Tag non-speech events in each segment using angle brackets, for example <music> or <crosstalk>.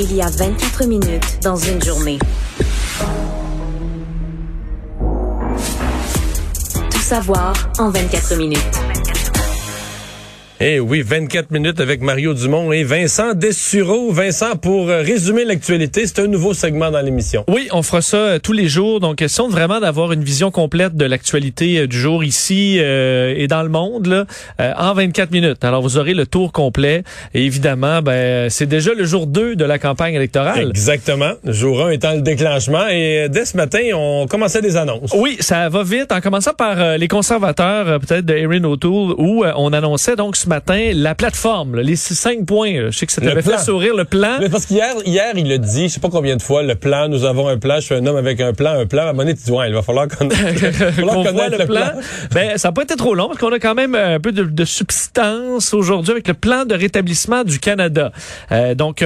Il y a 24 minutes dans une journée. Tout savoir en 24 minutes. Eh oui, 24 minutes avec Mario Dumont et Vincent Dessureau. Vincent, pour euh, résumer l'actualité, c'est un nouveau segment dans l'émission. Oui, on fera ça euh, tous les jours. Donc, question vraiment d'avoir une vision complète de l'actualité euh, du jour ici et dans le monde là, en 24 minutes. Alors, vous aurez le tour complet. Et évidemment, ben, c'est déjà le jour 2 de la campagne électorale. Exactement. Jour 1 étant le déclenchement. Et dès ce matin, on commençait des annonces. Oui, ça va vite. En commençant par les conservateurs, peut-être de Erin O'Toole, où on annonçait donc matin la plateforme, les cinq points. Je sais que ça t'avait fait sourire le plan. Mais parce qu'hier, hier, il a dit, je sais pas combien de fois, le plan, nous avons un plan, je suis un homme avec un plan, un plan. À un moment donné, tu dis, ouais, il va falloir qu'on <laughs> <laughs> connaître le, plan. Ben, ça n'a pas été trop long parce qu'on a quand même un peu de, substance aujourd'hui avec le plan de rétablissement du Canada. Euh, donc,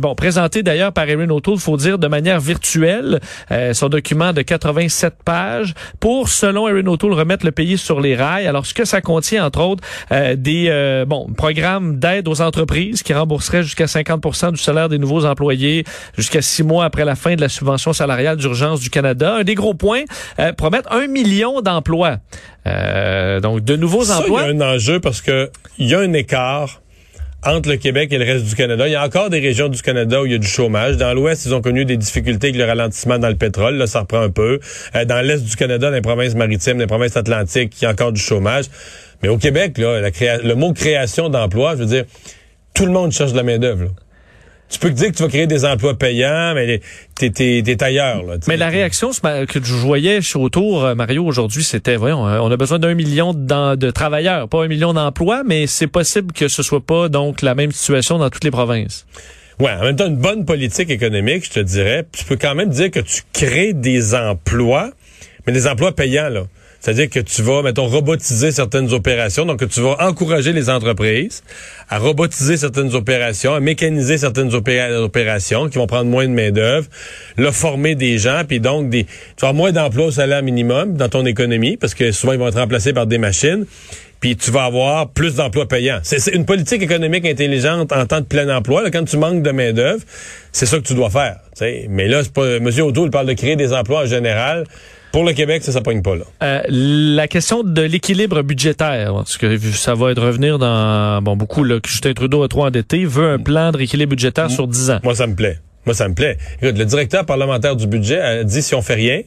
bon, présenté d'ailleurs par Erin O'Toole, faut dire, de manière virtuelle, euh, son document de 87 pages pour, selon Erin O'Toole, remettre le pays sur les rails. Alors, ce que ça contient, entre autres, euh, des euh, bon, programme d'aide aux entreprises qui rembourserait jusqu'à 50% du salaire des nouveaux employés jusqu'à six mois après la fin de la subvention salariale d'urgence du Canada. Un des gros points, euh, promettre un million d'emplois. Euh, donc, de nouveaux emplois. Il y a un enjeu parce que il y a un écart entre le Québec et le reste du Canada. Il y a encore des régions du Canada où il y a du chômage. Dans l'Ouest, ils ont connu des difficultés avec le ralentissement dans le pétrole. Là, ça reprend un peu. Euh, dans l'Est du Canada, dans les provinces maritimes, les provinces atlantiques, il y a encore du chômage. Mais au Québec, là, le mot création d'emplois, je veux dire, tout le monde cherche de la main-d'œuvre. Tu peux te dire que tu vas créer des emplois payants, mais t'es, es, ailleurs. Là, mais la réaction que je voyais autour, euh, Mario, aujourd'hui, c'était, voyons, euh, on a besoin d'un million de travailleurs, pas un million d'emplois, mais c'est possible que ce soit pas donc la même situation dans toutes les provinces. Ouais, en même temps, une bonne politique économique, je te dirais, tu peux quand même dire que tu crées des emplois, mais des emplois payants, là. C'est-à-dire que tu vas, mettons, robotiser certaines opérations. Donc, tu vas encourager les entreprises à robotiser certaines opérations, à mécaniser certaines opérations qui vont prendre moins de main-d'œuvre, le former des gens, puis donc des, tu vas avoir moins d'emplois au salaire minimum dans ton économie, parce que souvent, ils vont être remplacés par des machines puis tu vas avoir plus d'emplois payants. C'est une politique économique intelligente en temps de plein emploi. Là, quand tu manques de main-d'œuvre, c'est ça que tu dois faire. Mais là, pas. M. O'Toole parle de créer des emplois en général. Pour le Québec, ça, ça pogne pas, là. Euh, la question de l'équilibre budgétaire, parce que ça va être revenir dans, bon, beaucoup, là, que Justin Trudeau a trop endetté, veut un plan de rééquilibre budgétaire sur 10 ans. Moi, ça me plaît. Moi, ça me plaît. Écoute, le directeur parlementaire du budget a dit si on fait rien,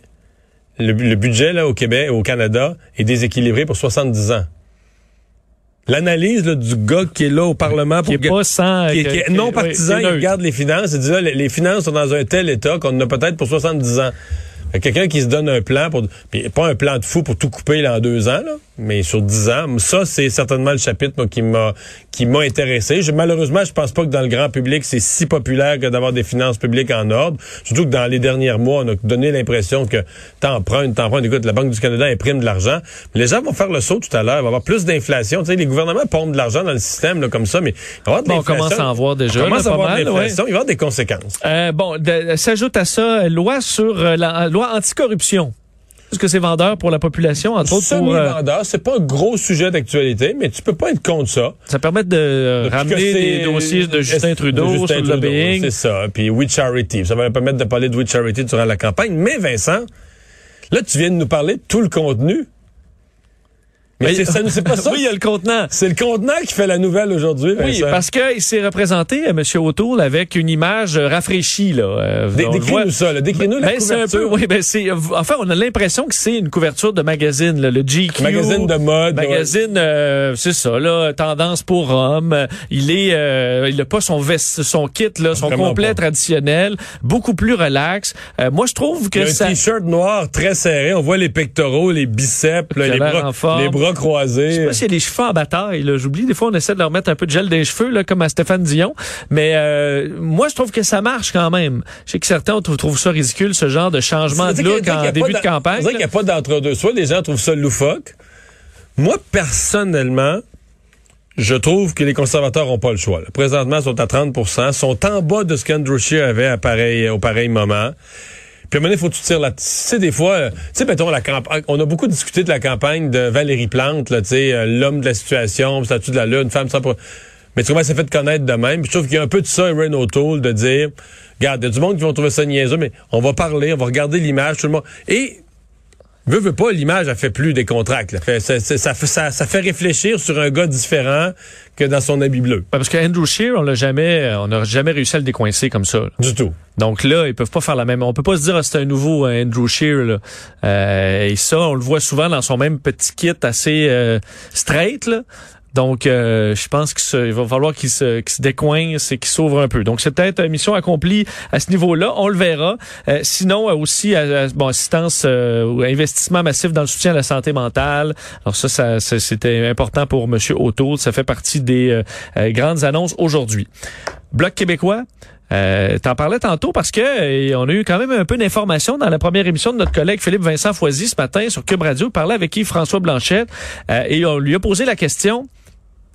le, budget, là, au Québec, au Canada, est déséquilibré pour 70 ans l'analyse du gars qui est là au Parlement pour qui est pas sans, qui, est non partisan, il regarde les finances et dit là, les, finances sont dans un tel état qu'on a peut-être pour 70 ans. Quelqu'un qui se donne un plan pour, pas un plan de fou pour tout couper là, en deux ans, là, mais sur dix ans. Ça, c'est certainement le chapitre qui m'a qui m'a intéressé. Je, malheureusement, je pense pas que dans le grand public, c'est si populaire que d'avoir des finances publiques en ordre. Surtout que dans les derniers mois, on a donné l'impression que t'empruntes, t'empruntes. Écoute, la Banque du Canada imprime de l'argent. Les gens vont faire le saut tout à l'heure. Il va y avoir plus d'inflation. Tu sais, les gouvernements pompent de l'argent dans le système là, comme ça, mais il va y avoir de On commence à en voir déjà. On commence à avoir de l'inflation. Il va y avoir des conséquences. Euh, bon, s'ajoute à ça loi sur euh, la loi anticorruption. Est-ce que c'est vendeur pour la population, entre autres. Euh, vendeur c'est pas un gros sujet d'actualité, mais tu peux pas être contre ça. Ça permet de ramener des dossiers de Justin Trudeau sur le lobbying. C'est ça. Puis We Charity. Ça va permettre de parler de We Charity durant la campagne. Mais Vincent, là, tu viens de nous parler de tout le contenu mais, c'est pas ça. <laughs> Oui, il y a le contenant. C'est le contenant qui fait la nouvelle aujourd'hui. Oui, parce qu'il s'est représenté, euh, M. O'Toole, avec une image euh, rafraîchie. Là. Euh, décris-nous ça. Décris-nous la ben, couverture. Un peu, oui, ben, c'est, enfin, on a l'impression que c'est une couverture de magazine, là, le GQ. Magazine de mode. Magazine, euh, c'est ça, là, tendance pour hommes. Il est, euh, il a pas son veste, son kit, là, son complet traditionnel, beaucoup plus relax. moi, je trouve que il a ça... un t-shirt noir très serré. On voit les pectoraux, les biceps, les, bras, les bras croisés. Je sais pas s'il y a les cheveux en bataille. J'oublie, des fois, on essaie de leur mettre un peu de gel des cheveux, là, comme à Stéphane Dion. Mais euh, moi, je trouve que ça marche quand même. Je sais que certains trouvent ça ridicule, ce genre de changement de look en début de campagne. C'est qu'il n'y a pas d'entre-deux. Soit les gens trouvent ça loufoque. Moi, personnellement, je trouve que les conservateurs n'ont pas le choix. Présentement, ils sont à 30% sont en bas de ce qu'Andrew Scheer avait à pareil, au pareil moment. Puis à un moment faut que tu tires la... Tu sais, des fois, euh, tu sais, mettons, la campagne... On a beaucoup discuté de la campagne de Valérie Plante, là, tu sais, euh, l'homme de la situation, statut de la lune, femme sans... Mais tu vois, ça fait connaître de même. Puis je trouve qu'il y a un peu de ça, Aaron O'Toole, de dire, regarde, il y a du monde qui vont trouver ça niaiseux, mais on va parler, on va regarder l'image, tout le monde. Et Veux, veux pas, l'image a fait plus des contracts. Ça, ça, ça, ça, fait réfléchir sur un gars différent que dans son habit bleu. Parce que Andrew Shear, on l'a jamais, on n'a jamais réussi à le décoincer comme ça. Du tout. Donc là, ils peuvent pas faire la même. On peut pas se dire ah, c'est un nouveau euh, Andrew Shear. Là. Euh, et ça, on le voit souvent dans son même petit kit assez euh, straight. Là. Donc, euh, je pense qu'il va falloir qu'il se, qu se décoince et qu'il s'ouvre un peu. Donc, c'est peut-être une mission accomplie à ce niveau-là. On le verra. Euh, sinon, aussi, bon, assistance euh, ou investissement massif dans le soutien à la santé mentale. Alors ça, ça c'était important pour M. O'Toole. Ça fait partie des grandes annonces aujourd'hui. Bloc québécois. Euh, T'en parlais tantôt parce que on a eu quand même un peu d'informations dans la première émission de notre collègue Philippe Vincent Foisy ce matin sur Cube Radio. Il parlait avec qui François Blanchette et on lui a posé la question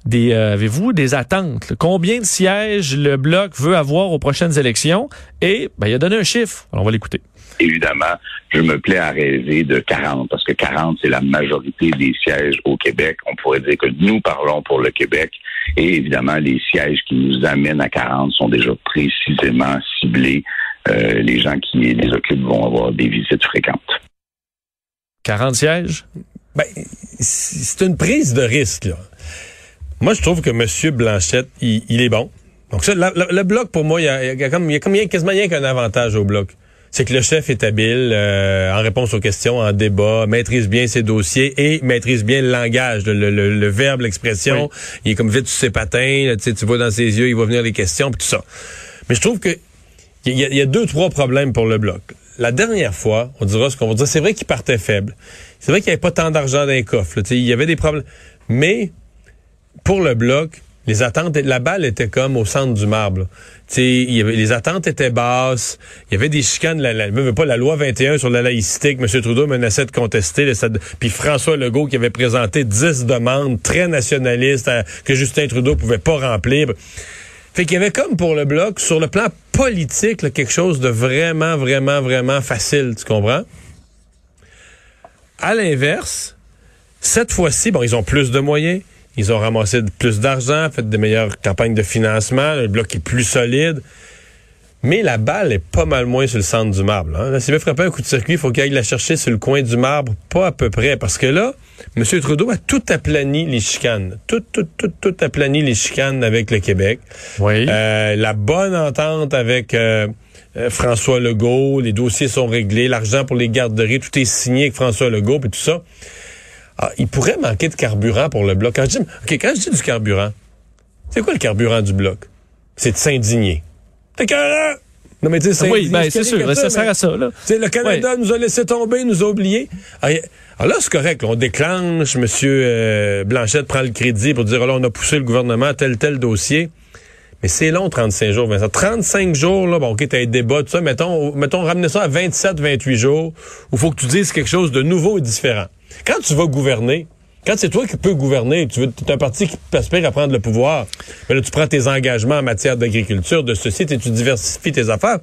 des euh, avez-vous des attentes? Combien de sièges le Bloc veut avoir aux prochaines élections? Et ben, il a donné un chiffre. Alors, on va l'écouter. Évidemment, je me plais à rêver de 40, parce que 40, c'est la majorité des sièges au Québec. On pourrait dire que nous parlons pour le Québec. Et évidemment, les sièges qui nous amènent à 40 sont déjà précisément ciblés. Euh, les gens qui les occupent vont avoir des visites fréquentes. 40 sièges? Ben, c'est une prise de risque, là. Moi, je trouve que M. Blanchette, il, est bon. Donc ça, le bloc, pour moi, il y a, comme, il y a comme, quasiment rien qu'un avantage au bloc. C'est que le chef est habile euh, en réponse aux questions, en débat, maîtrise bien ses dossiers et maîtrise bien le langage, le, verbe, l'expression. Il est comme vite sur ses patins, tu vois dans ses yeux, il va venir les questions, puis tout ça. Mais je trouve que il y, a, deux, trois problèmes pour le bloc. La dernière fois, on dira ce qu'on va dire, c'est vrai qu'il partait faible. C'est vrai qu'il n'y avait pas tant d'argent dans les coffres. il y avait des problèmes. Mais pour le bloc, les attentes, la balle était comme au centre du marbre. Y avait, les attentes étaient basses. Il y avait des chicanes. La, la, pas la loi 21 sur la laïcité que M. Trudeau menaçait de contester. puis François Legault qui avait présenté 10 demandes très nationalistes que Justin Trudeau pouvait pas remplir. Fait qu'il y avait comme pour le bloc, sur le plan politique, quelque chose de vraiment, vraiment, vraiment facile. Tu comprends? À l'inverse, cette fois-ci, bon, ils ont plus de moyens ils ont ramassé plus d'argent, fait des meilleures campagnes de financement, le bloc est plus solide. Mais la balle est pas mal moins sur le centre du marbre. Hein. Là, s'il veut frapper un coup de circuit, il faut qu'il aille la chercher sur le coin du marbre, pas à peu près. Parce que là, M. Trudeau a tout aplani les chicanes. Tout, tout, tout, tout aplani les chicanes avec le Québec. Oui. Euh, la bonne entente avec euh, euh, François Legault, les dossiers sont réglés, l'argent pour les garderies, tout est signé avec François Legault, et tout ça. Ah, il pourrait manquer de carburant pour le bloc. Quand je dis, quand je dis du carburant, c'est quoi le carburant du bloc? C'est de s'indigner. T'es! Non, mais tu sais, oui, ben, c'est sûr, ça, sert à ça, là. le Canada nous a laissé tomber, nous a oubliés. Alors, là, c'est correct, on déclenche, M. Euh, Blanchette prend le crédit pour dire, oh là, on a poussé le gouvernement à tel, tel dossier. Mais c'est long, 35 jours, Vincent. 35 jours, là, bon, OK, t'as un débat, tout ça, mettons, mettons, ramener ça à 27, 28 jours, où faut que tu dises quelque chose de nouveau et différent. Quand tu vas gouverner, quand c'est toi qui peux gouverner, tu veux, es un parti qui aspire à prendre le pouvoir, mais là, tu prends tes engagements en matière d'agriculture, de ceci, et tu diversifies tes affaires.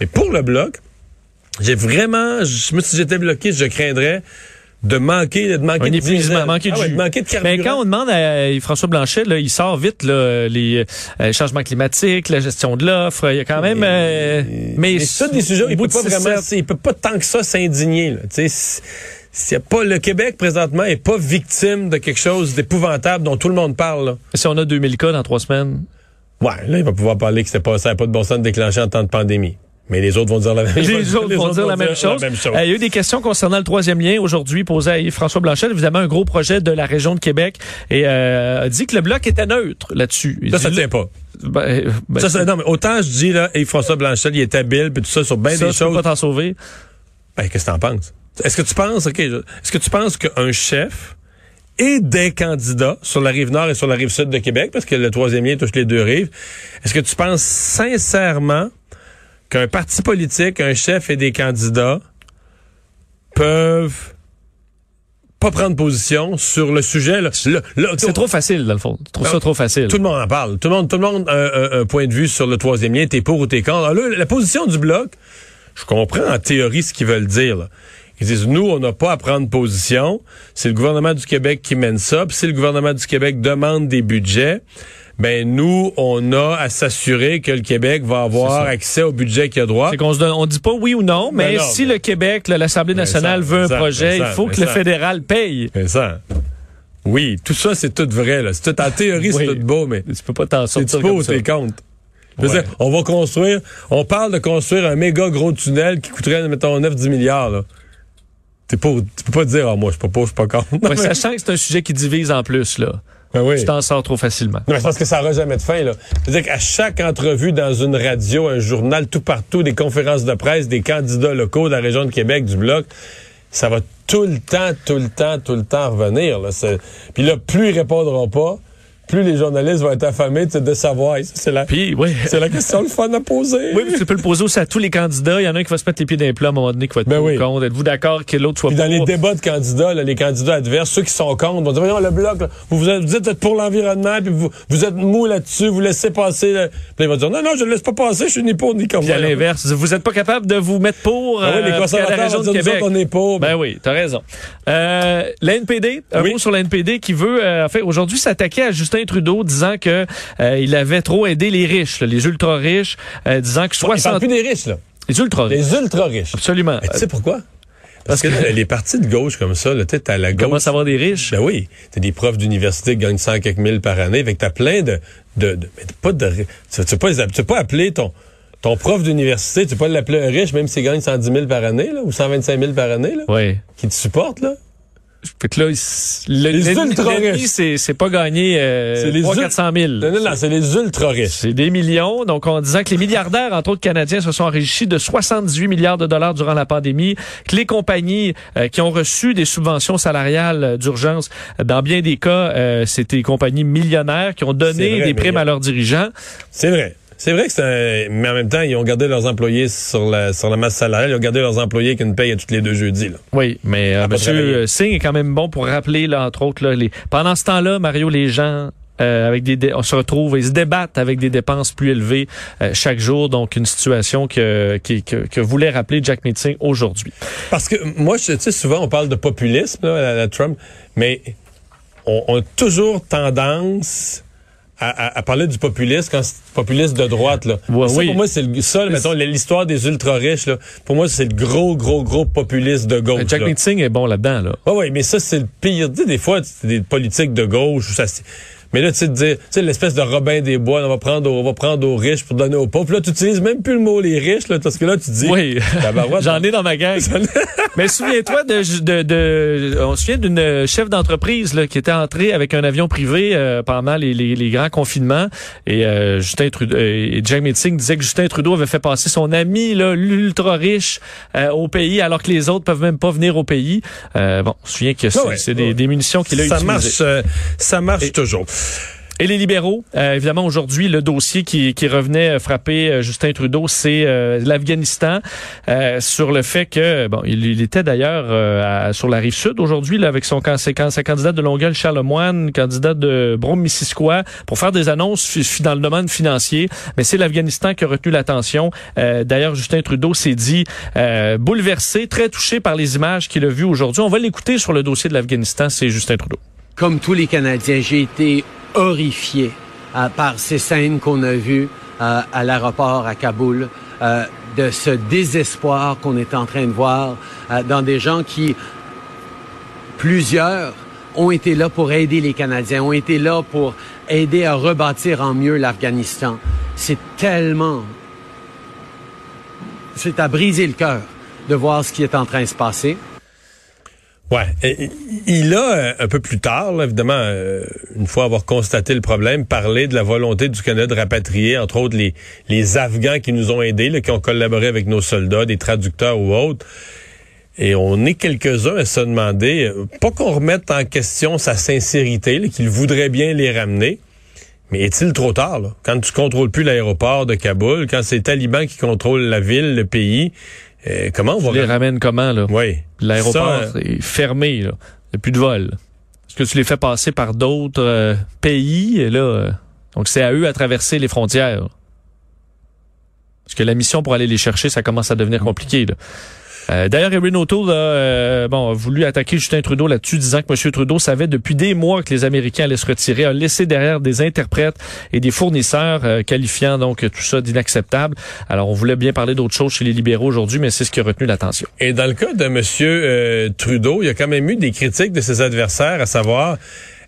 Mais pour le bloc, j'ai vraiment, je me si j'étais bloqué, je craindrais de manquer de manquer de, épuisement, manquer, ah de manquer de carburant. Mais quand on demande à François Blanchet, là, il sort vite là, les euh, changements climatiques, la gestion de l'offre, il y a quand même euh, mais, mais ça des sujets il peut pas vraiment il peut pas tant que ça s'indigner tu sais c'est pas le Québec présentement est pas victime de quelque chose d'épouvantable dont tout le monde parle. Si on a 2000 cas dans trois semaines. Ouais, là il va pouvoir parler que c'était pas ça pas de bon sens de déclencher en temps de pandémie. Mais les autres vont dire la même chose. Les autres vont dire, la, même chose. Euh, il y a eu des questions concernant le troisième lien aujourd'hui posées à François Blanchet. Évidemment, un gros projet de la région de Québec et euh, a dit que le bloc était neutre là-dessus. Ça, ça tient pas. Ben, ben, ça, non, mais autant je dis là, et François Blanchet, il est habile, puis tout ça sur bien des choses. Tu pas t'en sauver. Ben, qu'est-ce que t'en penses? Est-ce que tu penses, OK, est-ce que tu penses qu'un chef et des candidats sur la rive nord et sur la rive sud de Québec, parce que le troisième lien touche les deux rives, est-ce que tu penses sincèrement qu'un parti politique, un chef et des candidats peuvent pas prendre position sur le sujet. c'est trop facile, dans le fond. Ça trop facile. Tout le monde en parle. Tout le monde, tout le monde a un, point de vue sur le troisième lien. T'es pour ou t'es contre. Alors la position du bloc, je comprends en théorie ce qu'ils veulent dire. Là. Ils disent, nous, on n'a pas à prendre position. C'est le gouvernement du Québec qui mène ça. Puis si le gouvernement du Québec demande des budgets, ben nous, on a à s'assurer que le Québec va avoir accès au budget qu'il a droit. C'est qu'on se donne, on dit pas oui ou non, mais Ben non, si mais- le Québec, l'Assemblée Mais nationale ça, veut mais un ça, projet, mais ça, il faut mais que le fédéral paye. Mais ça, oui, tout ça, c'est tout vrai. Là. C'est tout, en théorie, Oui. c'est tout beau, mais Tu peux pas t'en sortir comme ça. t'es contre? Je veux Ouais. dire, on va construire, on parle de construire un méga gros tunnel qui coûterait, mettons, 9-10 milliards. Là. T'es pas, tu peux pas dire, ah, moi, je suis pas pour, je suis pas contre. Ouais, mais- <laughs> sachant que c'est un sujet qui divise en plus, là. Ben oui. Tu t'en sors trop facilement. Non, mais c'est parce que ça n'aura jamais de fin. là. C'est-à-dire qu'à chaque entrevue dans une radio, un journal, tout partout, des conférences de presse, des candidats locaux de la région de Québec, du Bloc, ça va tout le temps, tout le temps, tout le temps revenir. Là. C'est- Puis là, plus ils répondront pas, plus les journalistes vont être affamés de savoir. C'est la, Puis, oui. c'est la question le fun à poser. Oui, mais tu peux le poser aussi à tous les candidats. Il y en a un qui va se mettre les pieds dans les plats à un moment donné qui va être Ben oui. contre. Êtes-vous d'accord que l'autre soit Puis dans les débats de candidats, là, les candidats adverses, ceux qui sont contre, vont dire Voyons, le bloc, là, vous, vous êtes, vous êtes pour l'environnement, puis vous, vous êtes mou là-dessus, vous laissez passer. là. Puis ils vont dire Non, non, je ne laisse pas passer, je suis ni pour ni contre. Puis à l'inverse, vous n'êtes pas capable de vous mettre pour Ah oui, les euh, conservateurs à la région de Québec. autres, on est pour. Ben oui, t'as raison. Euh, la NPD, un Oui. mot sur la NPD qui veut, euh, en fait, aujourd'hui s'attaquer à Justin Trudeau, disant que euh, il avait trop aidé les riches, là, les ultra riches, euh, disant que Ils parlent 60 plus des riches, là. les ultra riches, Les ultra riches. absolument. Mais tu sais pourquoi? Parce que les partis de gauche comme ça, tu sais, à la gauche. Commence à avoir des riches. Ben oui. T'as des profs d'université qui gagnent 100 quelques mille par année. Fait que t'as plein de, de, de- mais pas de, tu tu peux pas, tu peux pas appeler ton, ton prof d'université, tu peux pas l'appeler un riche, même s'il gagne 110 000 par année, là, ou 125 000 par année, là, Oui. qui te supporte, là. Fait que là, il- le, Les ultra riches. c'est, c'est pas gagné euh, C'est les 300 ul- 400 000. Non, non, non, c'est les ultra riches. C'est des millions. Donc, en disant que les milliardaires, entre autres canadiens, se sont enrichis de 78 milliards de dollars durant la pandémie, que les compagnies euh, qui ont reçu des subventions salariales euh, d'urgence, euh, dans bien des cas, euh, c'était des compagnies millionnaires qui ont donné vrai, des primes à leurs dirigeants. C'est vrai. C'est vrai que c'est un... Mais en même temps, ils ont gardé leurs employés sur la, sur la masse salariale. Ils ont gardé leurs employés qui une paye à tous les deux jeudis, là. Oui, mais euh, travaillé. Monsieur Singh est quand même bon pour rappeler, là, entre autres, là, les... pendant ce temps-là, Mario, les gens euh, avec des on se retrouve, ils se débattent avec des dépenses plus élevées euh, chaque jour. Donc, une situation que, que, que voulait rappeler Jack Meeting aujourd'hui. Parce que moi, tu sais, souvent, on parle de populisme, là, à la Trump, mais on, on a toujours tendance à, à- à parler du populisme quand c'est populiste de droite. Là. Ouais, ça, oui. pour moi, c'est le ça, mettons, l'histoire des ultra-riches. là. Pour moi, c'est le gros, gros, gros populiste de gauche. Jack là. Meeting est bon là-dedans, là. Oui, oui, mais ça, c'est le pire. Tu sais, des fois, c'est des politiques de gauche. Ça, mais là, tu sais, dire, tu sais, l'espèce de Robin des Bois, on va prendre, aux, on va prendre aux riches pour donner aux pauvres. Là, tu utilises même plus le mot les riches, là, parce que là, tu dis. Oui, <laughs> j'en ai dans ma gang. <laughs> Mais souviens-toi de, de, de- on se souvient d'une chef d'entreprise là, qui était entrée avec un avion privé euh, pendant les, les, les grands confinements et euh, Justin Trudeau et Jack Meeting disait que Justin Trudeau avait fait passer son ami là, l'ultra riche euh, au pays alors que les autres peuvent même pas venir au pays. Euh, bon, on se souvient que c'est Ah ouais, c'est des, munitions qu'il a ça utilisées. marche, euh, ça marche toujours. Et les libéraux, euh, évidemment, aujourd'hui, le dossier qui, revenait frapper euh, Justin Trudeau, c'est euh, l'Afghanistan, euh, sur le fait que, bon, il, était d'ailleurs sur la rive sud aujourd'hui, avec son can- sa candidate de Longueuil, Charles Lemoine, candidat de Brome-Missisquoi, pour faire des annonces dans le domaine financier. Mais c'est l'Afghanistan qui a retenu l'attention. D'ailleurs, Justin Trudeau s'est dit bouleversé, très touché par les images qu'il a vues aujourd'hui. On va l'écouter sur le dossier de l'Afghanistan, c'est Justin Trudeau. Comme tous les Canadiens, j'ai été horrifié euh, par ces scènes qu'on a vues euh, à l'aéroport à Kaboul, euh, de ce désespoir qu'on est en train de voir dans des gens qui, plusieurs, ont été là pour aider les Canadiens, ont été là pour aider à rebâtir en mieux l'Afghanistan. C'est tellement... C'est à briser le cœur de voir ce qui est en train de se passer. Ouais. Il a, euh, un peu plus tard, là, évidemment, euh, une fois avoir constaté le problème, parlé de la volonté du Canada de rapatrier, entre autres, les, Afghans qui nous ont aidés, qui ont collaboré avec nos soldats, des traducteurs ou autres. Et on est quelques-uns à se demander, euh, pas qu'on remette en question sa sincérité, qu'il voudrait bien les ramener, mais est-il trop tard? Quand tu contrôles plus l'aéroport de Kaboul, quand c'est les talibans qui contrôlent la ville, le pays, euh, comment on va... Tu les ramènes comment, là? Oui. L'aéroport Ça, est fermé, là. Il n'y a plus de vol. Est-ce que tu les fais passer par d'autres euh, pays? Et là, euh, donc, c'est à eux à traverser les frontières. Parce que la mission pour aller les chercher, ça commence à devenir compliqué. Là. Euh, D'ailleurs, Erin O'Toole a, euh, bon, a voulu attaquer Justin Trudeau là-dessus, disant que M. Trudeau savait depuis des mois que les Américains allaient se retirer, a laissé derrière des interprètes et des fournisseurs, euh, qualifiant donc tout ça d'inacceptable. Alors, on voulait bien parler d'autre chose chez les libéraux aujourd'hui, mais c'est ce qui a retenu l'attention. Et dans le cas de M. Euh, Trudeau, il y a quand même eu des critiques de ses adversaires, à savoir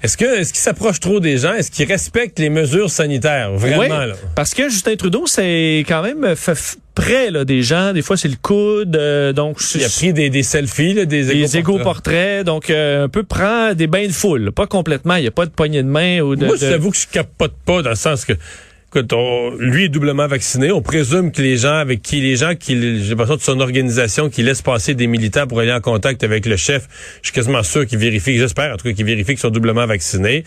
est-ce que est-ce qu'il s'approche trop des gens? Est-ce qu'il respecte les mesures sanitaires? Vraiment, Oui, là? Parce que Justin Trudeau, c'est quand même fait près là, des gens. Des fois, c'est le coude. euh, donc, Il a pris des, des selfies, là, des des égo-portraits. Donc, euh, un peu prend des bains de foule. Pas complètement. Il n'y a pas de poignée de main ou de... Moi, de- j'avoue que je capote pas dans le sens que écoute, on- lui est doublement vacciné. On présume que les gens avec qui les gens qui j'ai l'impression de son organisation qui laisse passer des militants pour aller en contact avec le chef, je suis quasiment sûr qu'ils vérifient, j'espère en tout cas qu'ils vérifient qu'ils sont doublement vaccinés.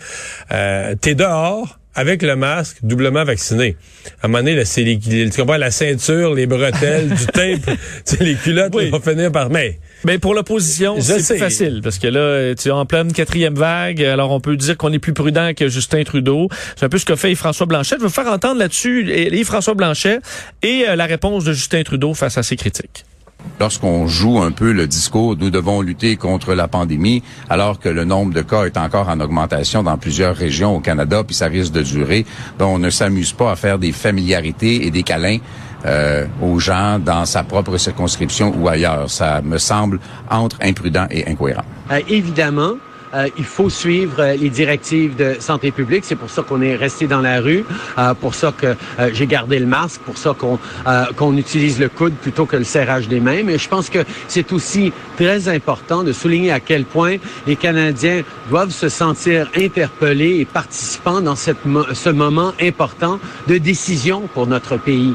Euh, T'es dehors avec le masque, doublement vacciné. À un moment donné, là, c'est les, tu comprends, la ceinture, les bretelles, du <laughs> tape, tu sais, les culottes, Oui. ils vont finir par... Mais Mais pour l'opposition, c'est plus facile parce que là, tu es en pleine quatrième vague. Alors, on peut dire qu'on est plus prudent que Justin Trudeau. C'est un peu ce qu'a fait Yves-François Blanchet. Je veux faire entendre là-dessus Yves-François Blanchet et euh, la réponse de Justin Trudeau face à ces critiques. Lorsqu'on joue un peu le discours, nous devons lutter contre la pandémie, alors que le nombre de cas est encore en augmentation dans plusieurs régions au Canada, puis ça risque de durer. Donc, on ne s'amuse pas à faire des familiarités et des câlins euh, aux gens dans sa propre circonscription ou ailleurs. Ça me semble entre imprudent et incohérent. Euh, évidemment, euh, il faut suivre euh, les directives de santé publique. C'est pour ça qu'on est resté dans la rue, euh, pour ça que j'ai gardé le masque, pour ça qu'on utilise le coude plutôt que le serrage des mains. Mais je pense que c'est aussi très important de souligner à quel point les Canadiens doivent se sentir interpellés et participants dans ce moment important de décision pour notre pays.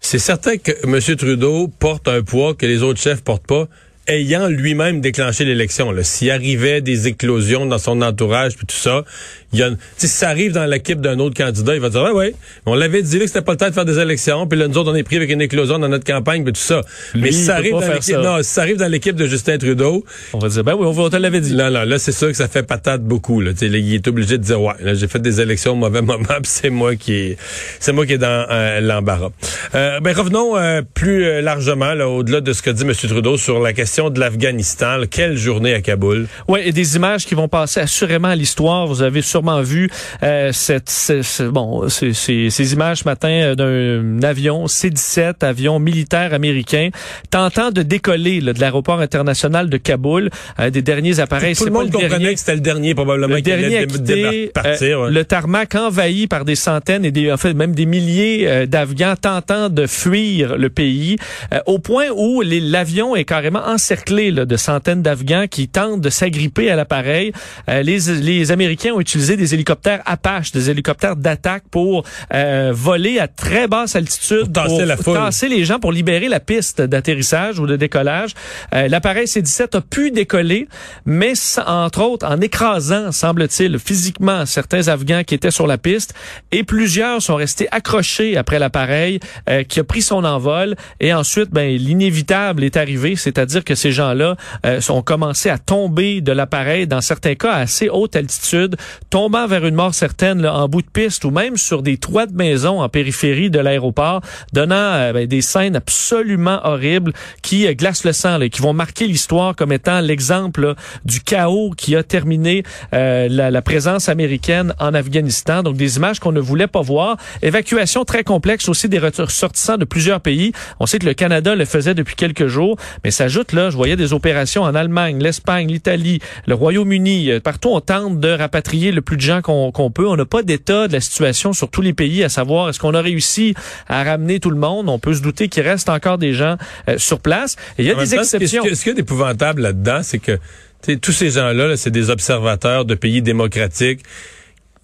C'est certain que M. Trudeau porte un poids que les autres chefs portent pas, ayant lui-même déclenché l'élection. S'il arrivait des éclosions dans son entourage puis tout ça, il y a, si ça arrive dans l'équipe d'un autre candidat, il va dire ouais ouais, on l'avait dit là, que c'était pas le temps de faire des élections, puis là nous autres on est pris avec une éclosion dans notre campagne puis tout ça. Mais si ça arrive dans ça. non, si ça arrive dans l'équipe de Justin Trudeau, On va dire, ben oui, on, va- on te l'avait dit. Là, là, là, c'est sûr que ça fait patate beaucoup. Là. Là, il est obligé de dire ouais, là, j'ai fait des élections au mauvais <laughs> moment, c'est moi qui est, c'est moi qui est dans euh, l'embarras. Euh, ben revenons euh, plus euh, largement, là, au-delà de ce que dit M. Trudeau sur la question de l'Afghanistan. Quelle journée à Kaboul. Oui, et des images qui vont passer assurément à l'histoire. Vous avez sûrement vu euh, cette, ce- ce- bon, ces, ces- ces images ce matin euh, d'un avion C-17, avion militaire américain, tentant de décoller là, de l'aéroport international de Kaboul. Euh, des derniers appareils. Tout le monde comprenait dernier. que c'était le dernier probablement Le qui allait dernier a dé- quitté débar- partir. euh, ouais. le tarmac envahi par des centaines et des, en fait, même des milliers euh, d'Afghans tentant de fuir le pays, au point où l'avion est carrément là, de centaines d'Afghans qui tentent de s'agripper à l'appareil. Euh, les, les Américains ont utilisé des hélicoptères Apache, des hélicoptères d'attaque pour euh, voler à très basse altitude, Pour tasser la foule. tasser les gens pour libérer la piste d'atterrissage ou de décollage. Euh, L'appareil C-17 a pu décoller, mais entre autres en écrasant, semble-t-il, physiquement certains Afghans qui étaient sur la piste et plusieurs sont restés accrochés après l'appareil euh, qui a pris son envol et ensuite, ben, l'inévitable est arrivé, c'est-à-dire que ces gens-là euh, ont commencé à tomber de l'appareil, dans certains cas à assez haute altitude, tombant vers une mort certaine là, en bout de piste ou même sur des toits de maison en périphérie de l'aéroport, donnant euh, ben, des scènes absolument horribles qui euh, glacent le sang, là, qui vont marquer l'histoire comme étant l'exemple du chaos qui a terminé euh, la, la présence américaine en Afghanistan. Donc des images qu'on ne voulait pas voir. Évacuation très complexe aussi des ressortissants de plusieurs pays. On sait que le Canada le faisait depuis quelques jours, mais s'ajoute là, je voyais des opérations en Allemagne, l'Espagne, l'Italie, le Royaume-Uni. Euh, Partout, on tente de rapatrier le plus de gens qu'on peut. On n'a pas d'état de la situation sur tous les pays, à savoir est-ce qu'on a réussi à ramener tout le monde? On peut se douter qu'il reste encore des gens euh, sur place. Et il y a En des temps, exceptions. Ce, qui- est épouvantable là-dedans, c'est que tous ces gens-là, là, c'est des observateurs de pays démocratiques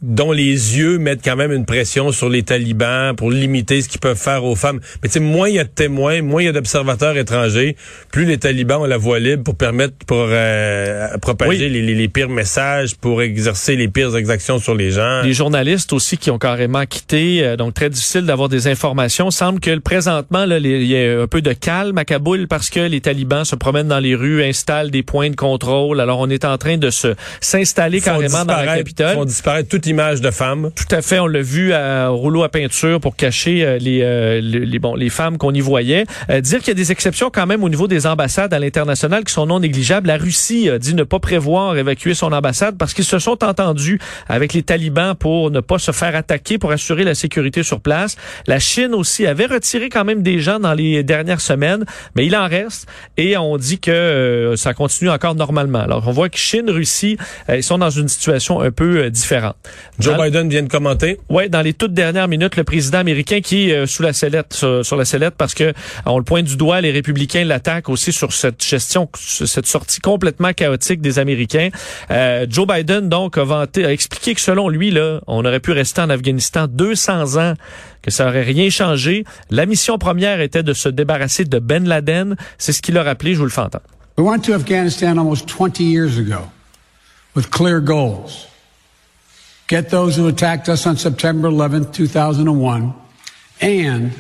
dont les yeux mettent quand même une pression sur les talibans pour limiter ce qu'ils peuvent faire aux femmes. Mais tu sais, moins il y a de témoins, moins il y a d'observateurs étrangers, plus les talibans ont la voie libre pour permettre, pour euh, propager Oui. les, les- les pires messages, pour exercer les pires exactions sur les gens. Les journalistes aussi qui ont carrément quitté, euh, donc très difficile d'avoir des informations. Semble que présentement, là, il y a un peu de calme à Kaboul parce que les talibans se promènent dans les rues, installent des points de contrôle. Alors on est en train de se s'installer carrément dans la capitale. font disparaître toute images de femmes. Tout à fait, on l'a vu à rouleau à peinture pour cacher euh, les, euh, les, bon, les femmes qu'on y voyait. Euh, dire qu'il y a des exceptions quand même au niveau des ambassades à l'international qui sont non négligeables. La Russie dit ne pas prévoir évacuer son ambassade parce qu'ils se sont entendus avec les talibans pour ne pas se faire attaquer, pour assurer la sécurité sur place. La Chine aussi avait retiré quand même des gens dans les dernières semaines, mais il en reste et on dit que ça continue encore normalement. Alors on voit que Chine, Russie, ils sont dans une situation un peu différente. Joe Biden vient de commenter. Oui, dans les toutes dernières minutes, le président américain qui est sous la sellette, sur, la sellette, parce que on le pointe du doigt, les républicains l'attaquent aussi sur cette gestion, cette sortie complètement chaotique des Américains. Euh, Joe Biden, donc, a, vanté, a expliqué que selon lui, là, on aurait pu rester en Afghanistan 200 ans, que ça aurait rien changé. La mission première était de se débarrasser de Ben Laden. C'est ce qu'il a rappelé, je vous le fais entendre. We went to Afghanistan almost 20 years ago with clear goals. Get those who attacked us on September 11th, 2001, and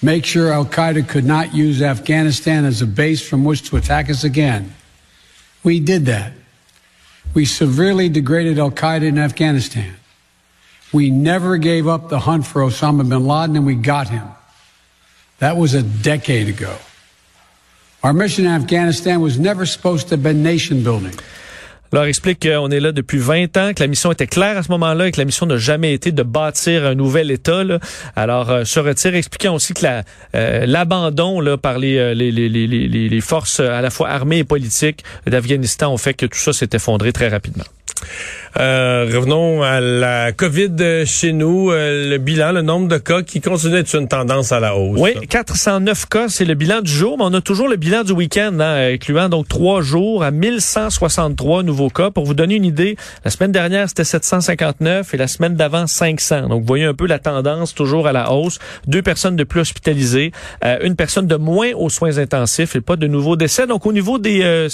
make sure Al Qaeda could not use Afghanistan as a base from which to attack us again. We did that. We severely degraded Al Qaeda in Afghanistan. We never gave up the hunt for Osama bin Laden, and we got him. That was a decade ago. Our mission in Afghanistan was never supposed to have been nation building. Leur explique qu'on est là depuis 20 ans, que la mission était claire à ce moment-là et que la mission n'a jamais été de bâtir un nouvel État. Là. Alors, euh, se retire, expliquant aussi que euh, l'abandon là par les, les, les, les, les forces à la fois armées et politiques d'Afghanistan ont fait que tout ça s'est effondré très rapidement. Euh, revenons à la COVID chez nous. Euh, le bilan, le nombre de cas qui continue d'être une tendance à la hausse. Oui, 409 cas, c'est le bilan du jour, mais on a toujours le bilan du week-end, hein, incluant donc trois jours à 1163 nouveaux cas. Pour vous donner une idée, la semaine dernière, c'était 759 et la semaine d'avant, 500. Donc, vous voyez un peu la tendance toujours à la hausse. Deux personnes de plus hospitalisées, euh, une personne de moins aux soins intensifs et pas de nouveaux décès. Donc, au niveau des,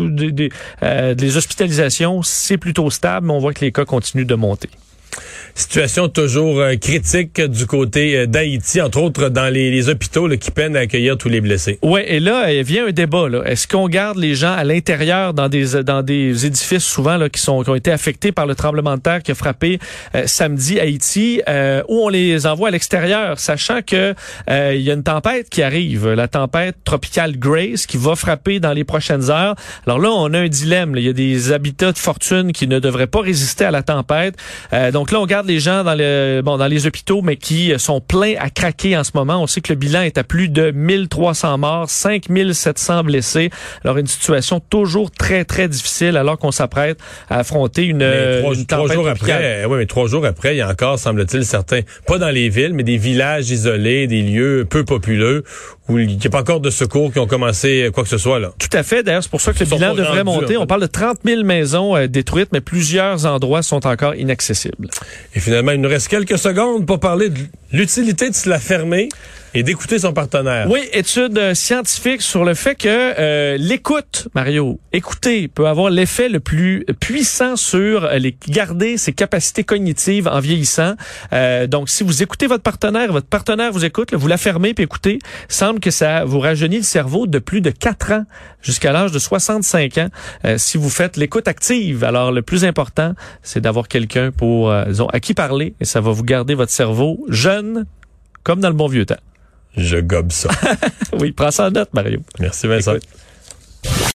des, des hospitalisations, c'est plutôt stable mais on voit que les cas continuent de monter. Situation toujours euh, critique du côté euh, d'Haïti, entre autres dans les, hôpitaux qui peinent à accueillir tous les blessés. Oui, et là, il vient un débat. Est-ce qu'on garde les gens à l'intérieur dans des dans des édifices souvent là, qui sont qui ont été affectés par le tremblement de terre qui a frappé euh, samedi Haïti, ou on les envoie à l'extérieur, sachant que il y a une tempête qui arrive, la tempête tropicale Grace qui va frapper dans les prochaines heures. Alors là, on a un dilemme. Il y a des habitats de fortune qui ne devraient pas résister à la tempête. donc là, on garde les gens dans, le, bon, dans les hôpitaux, mais qui sont pleins à craquer en ce moment. On sait que le bilan est à plus de 1300 morts, 5700 blessés. Alors, une situation toujours très, très difficile alors qu'on s'apprête à affronter une, trois, une trois jours après, oui, mais trois jours après, il y a encore, semble-t-il, certains, pas dans les villes, mais des villages isolés, des lieux peu populeux où il n'y a pas encore de secours qui ont commencé quoi que ce soit là. Tout à fait. D'ailleurs, c'est pour ça que le bilan devrait monter. On parle de 30 000 maisons euh, détruites, mais plusieurs endroits sont encore inaccessibles. Et finalement, il nous reste quelques secondes pour parler de l'utilité de se la fermer et d'écouter son partenaire. Oui, étude euh, scientifique sur le fait que euh, l'écoute, Mario, écouter peut avoir l'effet le plus puissant sur euh, les garder ses capacités cognitives en vieillissant. donc, si vous écoutez votre partenaire, votre partenaire vous écoute, vous la fermez puis écoutez, semble que ça vous rajeunit le cerveau de plus de 4 ans jusqu'à l'âge de 65 ans si vous faites l'écoute active. Alors, le plus important, c'est d'avoir quelqu'un pour, disons, à qui parler et ça va vous garder votre cerveau jeune comme dans le bon vieux temps. Je gobe ça. <laughs> oui, prends ça en note, Mario. Merci, Vincent.